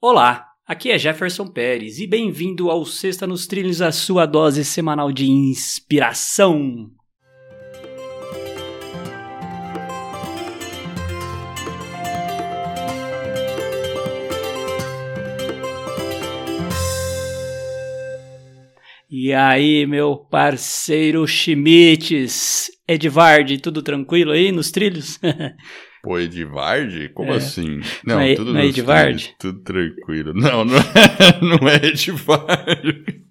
Olá, aqui é Jefferson Pérez e bem-vindo ao Sexta nos Trilhos, a sua dose semanal de inspiração. E aí, meu parceiro Schmitz, Edvard, tudo tranquilo aí nos trilhos? Pô, Edvard? Como É. assim? Não Não, é- tudo não é Edvard? Tudo tranquilo. Não, não é, não é Edvard.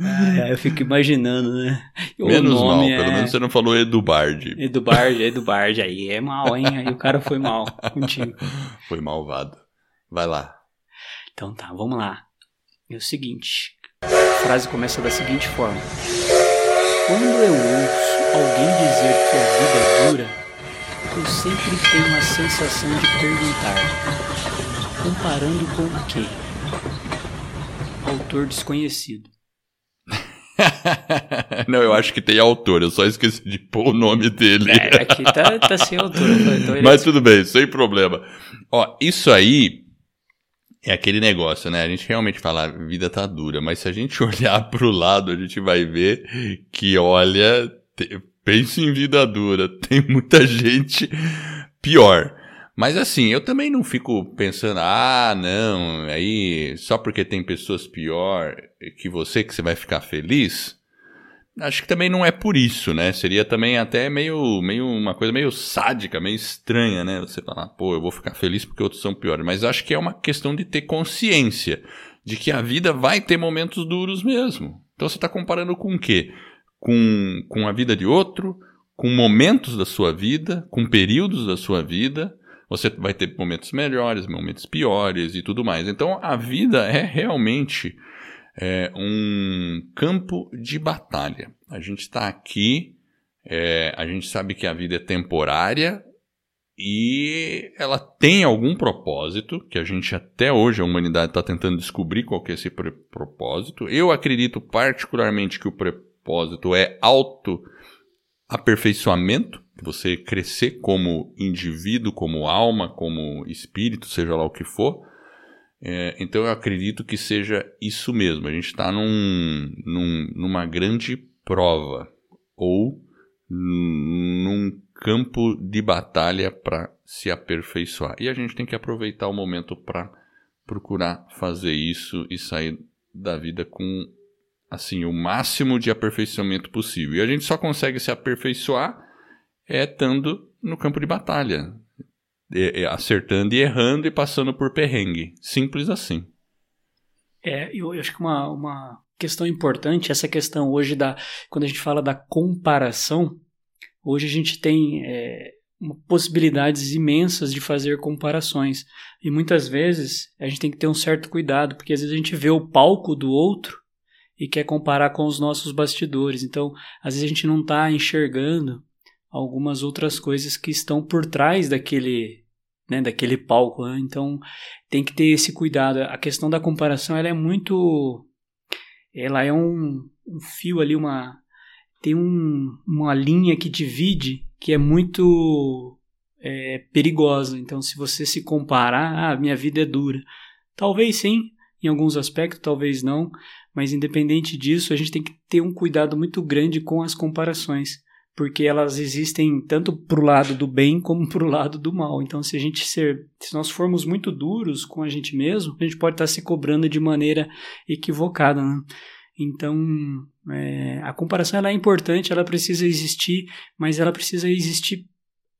Ah, eu fico imaginando, né? O Menos mal, nome pelo é menos você não falou Edubard. Edubard, Edubard, aí é mal, hein? Aí o cara foi mal contigo. Foi malvado. Vai lá. Então tá, vamos lá. É o seguinte, a frase começa da seguinte forma. Quando eu ouço alguém dizer que a vida é dura, eu sempre tenho a sensação de perguntar, comparando com o quê? Autor desconhecido. não, eu acho que tem autor, eu só esqueci de pôr o nome dele. É, aqui tá, tá sem autor. Então ele Mas tudo bem, sem problema. Ó, isso aí é aquele negócio, né? A gente realmente fala, a vida tá dura, mas se a gente olhar pro lado, a gente vai ver que, olha, pensa em vida dura, tem muita gente pior. Mas assim, eu também não fico pensando, ah, não, aí só porque tem pessoas pior que você que você vai ficar feliz. Acho que também não é por isso, né? Seria também até meio, meio uma coisa meio sádica, meio estranha, né? Você falar, pô, eu vou ficar feliz porque outros são piores. Mas acho que é uma questão de ter consciência de que a vida vai ter momentos duros mesmo. Então você está comparando com o quê? Com, com a vida de outro, com momentos da sua vida, com períodos da sua vida. Você vai ter momentos melhores, momentos piores e tudo mais. Então a vida é realmente é um campo de batalha. A gente está aqui, é, a gente sabe que a vida é temporária e ela tem algum propósito, que a gente até hoje, a humanidade está tentando descobrir qual que é esse propósito. Eu acredito particularmente que o propósito é auto-aperfeiçoamento, você crescer como indivíduo, como alma, como espírito, seja lá o que for. É, então eu acredito que seja isso mesmo. A gente está num, num- numa grande prova ou num campo de batalha para se aperfeiçoar. E a gente tem que aproveitar o momento para procurar fazer isso e sair da vida com assim o máximo de aperfeiçoamento possível. E a gente só consegue se aperfeiçoar é estando no campo de batalha, é- é acertando e errando e passando por perrengue. Simples assim. É, eu acho que uma, uma questão importante, essa questão hoje da. Quando a gente fala da comparação, hoje a gente tem é, possibilidades imensas de fazer comparações. E muitas vezes a gente tem que ter um certo cuidado, porque às vezes a gente vê o palco do outro e quer comparar com os nossos bastidores. Então, às vezes a gente não está enxergando algumas outras coisas que estão por trás daquele, né, daquele palco. né? Então, tem que ter esse cuidado. A questão da comparação ela é muito. Ela é um, um fio ali, uma. Tem um, uma linha que divide que é muito é, perigosa. Então, se você se comparar, ah, minha vida é dura. Talvez sim, em alguns aspectos, talvez não. Mas independente disso, a gente tem que ter um cuidado muito grande com as comparações porque elas existem tanto para o lado do bem como para o lado do mal. Então, se a gente ser, se nós formos muito duros com a gente mesmo, a gente pode estar se cobrando de maneira equivocada. Né? Então, é, a comparação ela é importante, ela precisa existir, mas ela precisa existir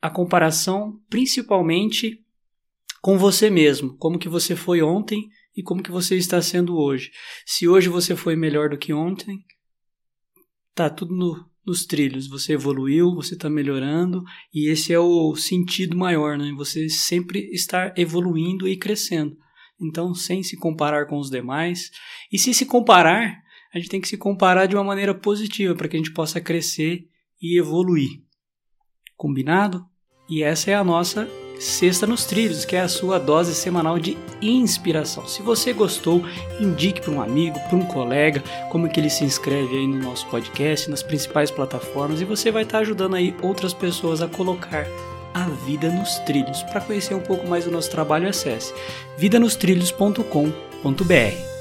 a comparação principalmente com você mesmo, como que você foi ontem e como que você está sendo hoje. Se hoje você foi melhor do que ontem, tá tudo no, nos trilhos. Você evoluiu, você está melhorando e esse é o sentido maior, né? Você sempre estar evoluindo e crescendo. Então, sem se comparar com os demais. E se se comparar, a gente tem que se comparar de uma maneira positiva para que a gente possa crescer e evoluir. Combinado? E essa é a nossa Sexta nos Trilhos, que é a sua dose semanal de inspiração. Se você gostou, indique para um amigo, para um colega, como que ele se inscreve aí no nosso podcast, nas principais plataformas, e você vai estar ajudando aí outras pessoas a colocar A Vida nos Trilhos. Para conhecer um pouco mais do nosso trabalho, acesse vidanostrilhos.com.br.